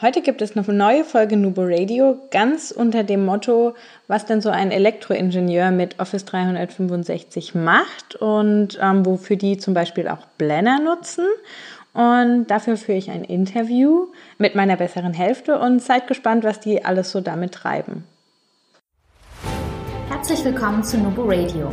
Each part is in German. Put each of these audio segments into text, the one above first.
Heute gibt es eine neue Folge Nubo Radio, ganz unter dem Motto, was denn so ein Elektroingenieur mit Office 365 macht und ähm, wofür die zum Beispiel auch Blender nutzen. Und dafür führe ich ein Interview mit meiner besseren Hälfte und seid gespannt, was die alles so damit treiben. Herzlich willkommen zu Nubo Radio,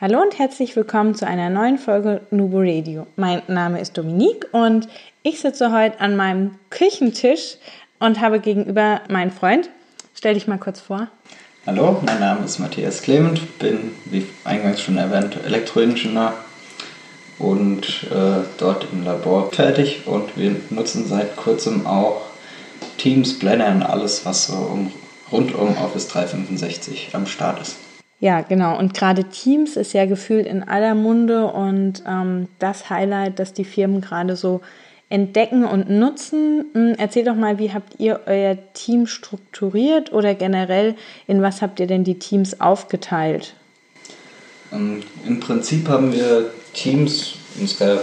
Hallo und herzlich willkommen zu einer neuen Folge Nubo Radio. Mein Name ist Dominique und ich sitze heute an meinem Küchentisch und habe gegenüber meinen Freund Stell dich mal kurz vor. Hallo, mein Name ist Matthias Clement, bin, wie eingangs schon erwähnt, Elektroingenieur und äh, dort im Labor tätig und wir nutzen seit kurzem auch Teams, Blender und alles, was so um, rund um Office 365 am Start ist. Ja, genau. Und gerade Teams ist ja gefühlt in aller Munde und ähm, das Highlight, dass die Firmen gerade so entdecken und nutzen. Hm, erzähl doch mal, wie habt ihr euer Team strukturiert oder generell in was habt ihr denn die Teams aufgeteilt? Ähm, Im Prinzip haben wir Teams unserer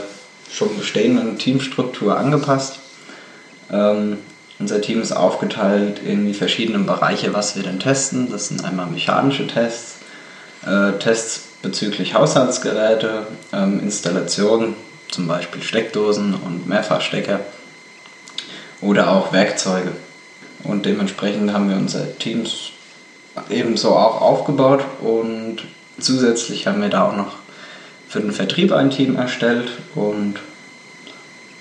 schon bestehenden Teamstruktur angepasst. Ähm, unser Team ist aufgeteilt in die verschiedenen Bereiche, was wir denn testen. Das sind einmal mechanische Tests, Tests bezüglich Haushaltsgeräte, ähm, Installation zum Beispiel Steckdosen und Mehrfachstecker oder auch Werkzeuge. Und dementsprechend haben wir unser Teams ebenso auch aufgebaut und zusätzlich haben wir da auch noch für den Vertrieb ein Team erstellt und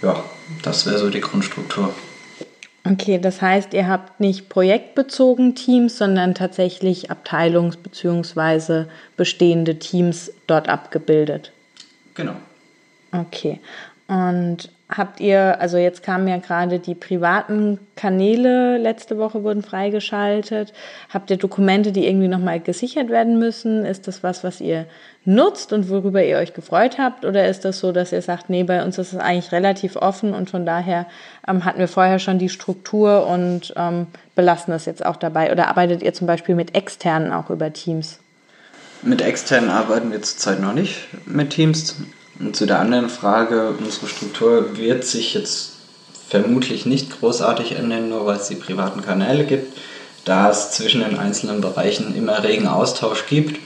ja, das wäre so die Grundstruktur. Okay, das heißt, ihr habt nicht projektbezogen Teams, sondern tatsächlich Abteilungs- bzw. bestehende Teams dort abgebildet. Genau. Okay. Und habt ihr, also jetzt kamen ja gerade die privaten Kanäle, letzte Woche wurden freigeschaltet. Habt ihr Dokumente, die irgendwie nochmal gesichert werden müssen? Ist das was, was ihr nutzt und worüber ihr euch gefreut habt? Oder ist das so, dass ihr sagt, nee, bei uns ist es eigentlich relativ offen und von daher ähm, hatten wir vorher schon die Struktur und ähm, belassen das jetzt auch dabei? Oder arbeitet ihr zum Beispiel mit externen auch über Teams? Mit externen arbeiten wir zurzeit noch nicht mit Teams. Und zu der anderen Frage, unsere Struktur wird sich jetzt vermutlich nicht großartig ändern, nur weil es die privaten Kanäle gibt, da es zwischen den einzelnen Bereichen immer regen Austausch gibt.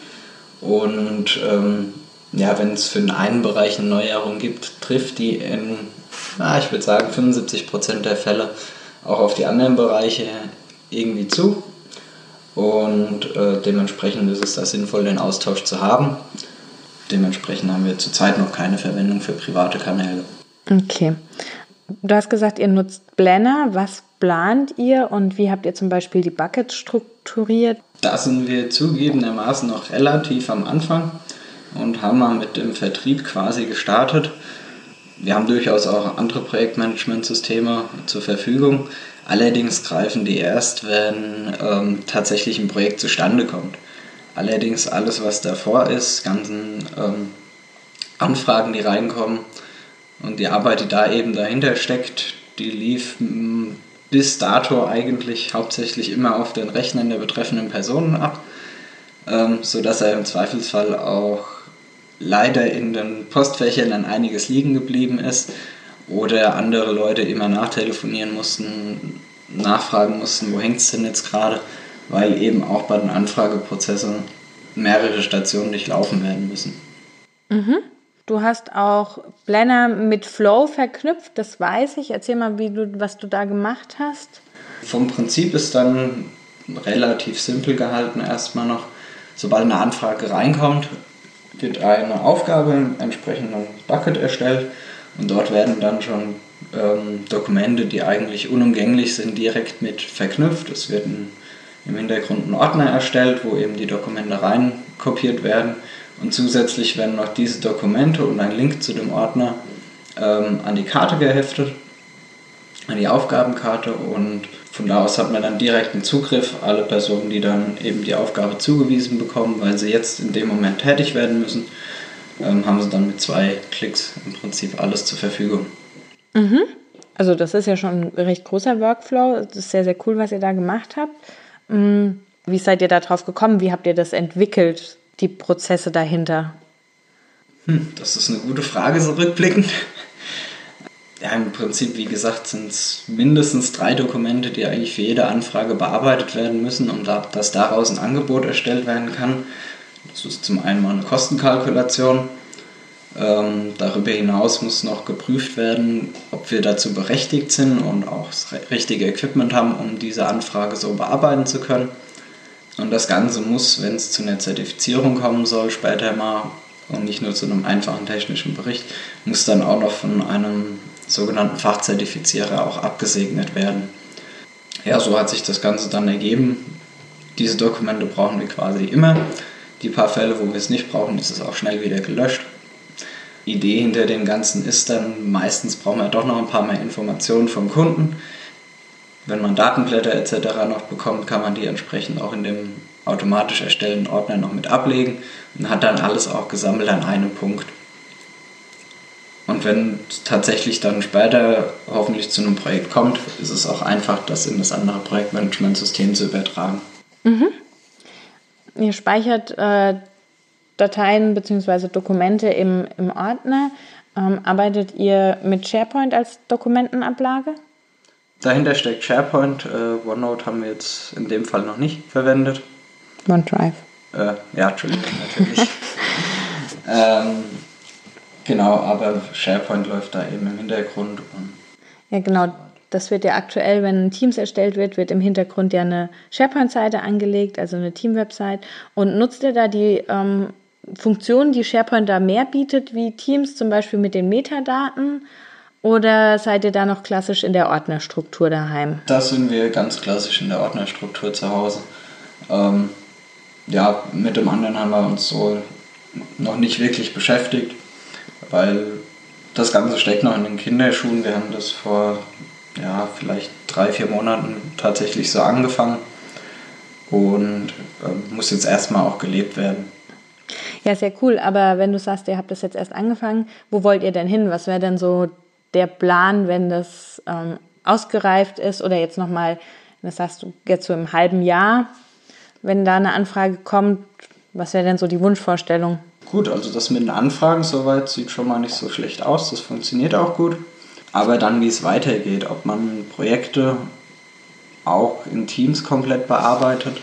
Und ähm, ja, wenn es für den einen Bereich eine Neuerung gibt, trifft die in, na, ich würde sagen, 75% der Fälle auch auf die anderen Bereiche irgendwie zu. Und äh, dementsprechend ist es da sinnvoll, den Austausch zu haben. Dementsprechend haben wir zurzeit noch keine Verwendung für private Kanäle. Okay. Du hast gesagt, ihr nutzt Blender. Was plant ihr und wie habt ihr zum Beispiel die Buckets strukturiert? Da sind wir zugegebenermaßen noch relativ am Anfang und haben mal mit dem Vertrieb quasi gestartet. Wir haben durchaus auch andere Projektmanagementsysteme zur Verfügung. Allerdings greifen die erst, wenn ähm, tatsächlich ein Projekt zustande kommt. Allerdings alles, was davor ist, ganzen ähm, Anfragen, die reinkommen und die Arbeit, die da eben dahinter steckt, die lief bis dato eigentlich hauptsächlich immer auf den Rechnern der betreffenden Personen ab, ähm, sodass er im Zweifelsfall auch leider in den Postfächern dann einiges liegen geblieben ist oder andere Leute immer nachtelefonieren mussten, nachfragen mussten, wo hängt es denn jetzt gerade weil eben auch bei den Anfrageprozessen mehrere Stationen durchlaufen werden müssen. Mhm. Du hast auch Blender mit Flow verknüpft, das weiß ich. Erzähl mal, wie du, was du da gemacht hast. Vom Prinzip ist dann relativ simpel gehalten erstmal noch. Sobald eine Anfrage reinkommt, wird eine Aufgabe im entsprechenden Bucket erstellt und dort werden dann schon ähm, Dokumente, die eigentlich unumgänglich sind, direkt mit verknüpft. Es wird ein im Hintergrund einen Ordner erstellt, wo eben die Dokumente rein kopiert werden. Und zusätzlich werden noch diese Dokumente und ein Link zu dem Ordner ähm, an die Karte geheftet. an die Aufgabenkarte und von da aus hat man dann direkten Zugriff. Alle Personen, die dann eben die Aufgabe zugewiesen bekommen, weil sie jetzt in dem Moment tätig werden müssen, ähm, haben sie dann mit zwei Klicks im Prinzip alles zur Verfügung. Mhm. Also das ist ja schon ein recht großer Workflow. Das ist sehr, sehr cool, was ihr da gemacht habt. Mm, wie seid ihr da drauf gekommen? Wie habt ihr das entwickelt, die Prozesse dahinter? Hm, das ist eine gute Frage, so rückblickend. Ja, im Prinzip, wie gesagt, sind es mindestens drei Dokumente, die eigentlich für jede Anfrage bearbeitet werden müssen, um da, dass daraus ein Angebot erstellt werden kann. Das ist zum einen mal eine Kostenkalkulation. Ähm, darüber hinaus muss noch geprüft werden, ob wir dazu berechtigt sind und auch das richtige Equipment haben, um diese Anfrage so bearbeiten zu können. Und das Ganze muss, wenn es zu einer Zertifizierung kommen soll, später mal und nicht nur zu einem einfachen technischen Bericht, muss dann auch noch von einem sogenannten Fachzertifizierer auch abgesegnet werden. Ja, so hat sich das Ganze dann ergeben. Diese Dokumente brauchen wir quasi immer. Die paar Fälle, wo wir es nicht brauchen, ist es auch schnell wieder gelöscht. Idee hinter dem Ganzen ist dann, meistens brauchen wir doch noch ein paar mehr Informationen vom Kunden. Wenn man Datenblätter etc. noch bekommt, kann man die entsprechend auch in dem automatisch erstellten Ordner noch mit ablegen und hat dann alles auch gesammelt an einem Punkt. Und wenn tatsächlich dann später hoffentlich zu einem Projekt kommt, ist es auch einfach, das in das andere Projektmanagementsystem zu übertragen. Mhm. Ihr speichert äh, Dateien bzw. Dokumente im, im Ordner. Ähm, arbeitet ihr mit SharePoint als Dokumentenablage? Dahinter steckt SharePoint. Äh, OneNote haben wir jetzt in dem Fall noch nicht verwendet. OneDrive. Äh, ja, Entschuldigung, natürlich. ähm, genau, aber SharePoint läuft da eben im Hintergrund. ja, genau. Das wird ja aktuell, wenn Teams erstellt wird, wird im Hintergrund ja eine SharePoint-Seite angelegt, also eine Team-Website. Und nutzt ihr da die ähm, Funktionen, die SharePoint da mehr bietet, wie Teams, zum Beispiel mit den Metadaten? Oder seid ihr da noch klassisch in der Ordnerstruktur daheim? Da sind wir ganz klassisch in der Ordnerstruktur zu Hause. Ähm, ja, mit dem anderen haben wir uns so noch nicht wirklich beschäftigt, weil das Ganze steckt noch in den Kinderschuhen. Wir haben das vor ja, vielleicht drei, vier Monaten tatsächlich so angefangen und äh, muss jetzt erstmal auch gelebt werden. Ja, sehr cool. Aber wenn du sagst, ihr habt das jetzt erst angefangen, wo wollt ihr denn hin? Was wäre denn so der Plan, wenn das ähm, ausgereift ist oder jetzt nochmal, das sagst du jetzt so im halben Jahr, wenn da eine Anfrage kommt, was wäre denn so die Wunschvorstellung? Gut, also das mit den Anfragen soweit sieht schon mal nicht so schlecht aus, das funktioniert auch gut. Aber dann, wie es weitergeht, ob man Projekte auch in Teams komplett bearbeitet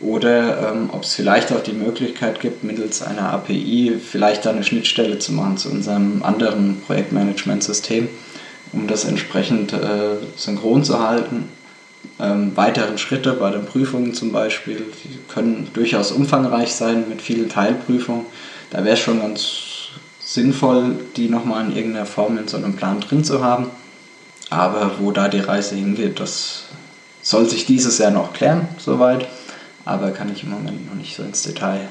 oder ähm, ob es vielleicht auch die Möglichkeit gibt, mittels einer API vielleicht da eine Schnittstelle zu machen zu unserem anderen Projektmanagementsystem, um das entsprechend äh, synchron zu halten ähm, weiteren Schritte bei den Prüfungen zum Beispiel, die können durchaus umfangreich sein mit vielen Teilprüfungen. Da wäre es schon ganz sinnvoll, die nochmal in irgendeiner Form in so einem Plan drin zu haben. Aber wo da die Reise hingeht, das soll sich dieses Jahr noch klären, soweit. Aber kann ich im Moment noch nicht so ins Detail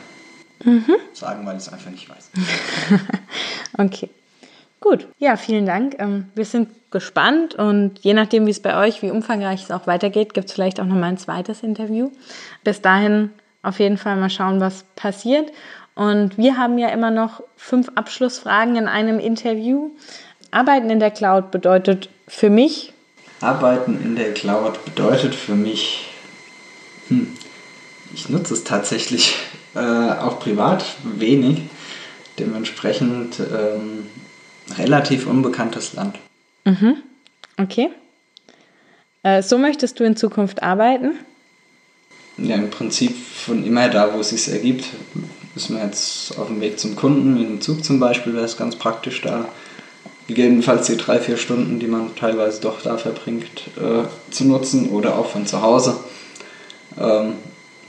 mhm. sagen, weil ich es einfach nicht weiß. okay. Gut, ja, vielen Dank. Ähm, wir sind gespannt und je nachdem, wie es bei euch, wie umfangreich es auch weitergeht, gibt es vielleicht auch nochmal ein zweites Interview. Bis dahin auf jeden Fall mal schauen, was passiert. Und wir haben ja immer noch fünf Abschlussfragen in einem Interview. Arbeiten in der Cloud bedeutet für mich. Arbeiten in der Cloud bedeutet für mich, ich nutze es tatsächlich äh, auch privat wenig. Dementsprechend ähm, relativ unbekanntes Land. Mhm. Okay. Äh, so möchtest du in Zukunft arbeiten? Ja, im Prinzip von immer da, wo es sich ergibt. Ist man jetzt auf dem Weg zum Kunden, mit dem Zug zum Beispiel, wäre es ganz praktisch da. Gegebenenfalls die drei, vier Stunden, die man teilweise doch da verbringt, äh, zu nutzen oder auch von zu Hause. Ähm,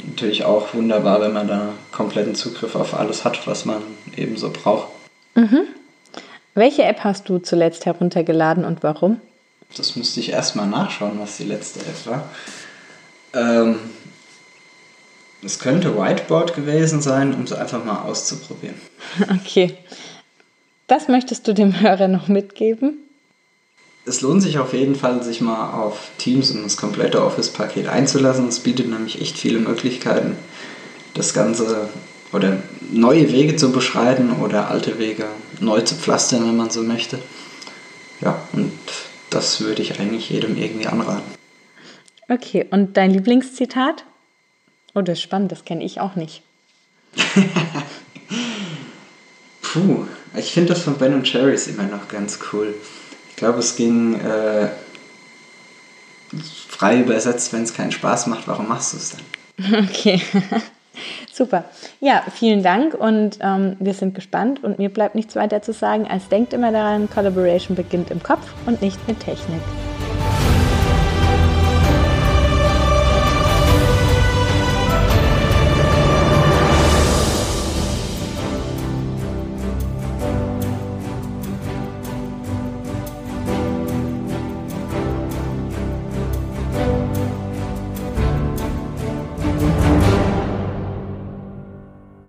natürlich auch wunderbar, wenn man da kompletten Zugriff auf alles hat, was man eben so braucht. Mhm. Welche App hast du zuletzt heruntergeladen und warum? Das müsste ich erstmal nachschauen, was die letzte App war. Ähm, es könnte Whiteboard gewesen sein, um es einfach mal auszuprobieren. Okay. Das möchtest du dem Hörer noch mitgeben? Es lohnt sich auf jeden Fall, sich mal auf Teams und das komplette Office-Paket einzulassen. Es bietet nämlich echt viele Möglichkeiten, das Ganze oder neue Wege zu beschreiten oder alte Wege neu zu pflastern, wenn man so möchte. Ja, und das würde ich eigentlich jedem irgendwie anraten. Okay, und dein Lieblingszitat? Oh, das ist spannend, das kenne ich auch nicht. Puh, ich finde das von Ben Cherries immer noch ganz cool. Ich glaube, es ging äh, frei übersetzt, wenn es keinen Spaß macht, warum machst du es dann? Okay, super. Ja, vielen Dank und ähm, wir sind gespannt und mir bleibt nichts weiter zu sagen, als denkt immer daran, Collaboration beginnt im Kopf und nicht mit Technik.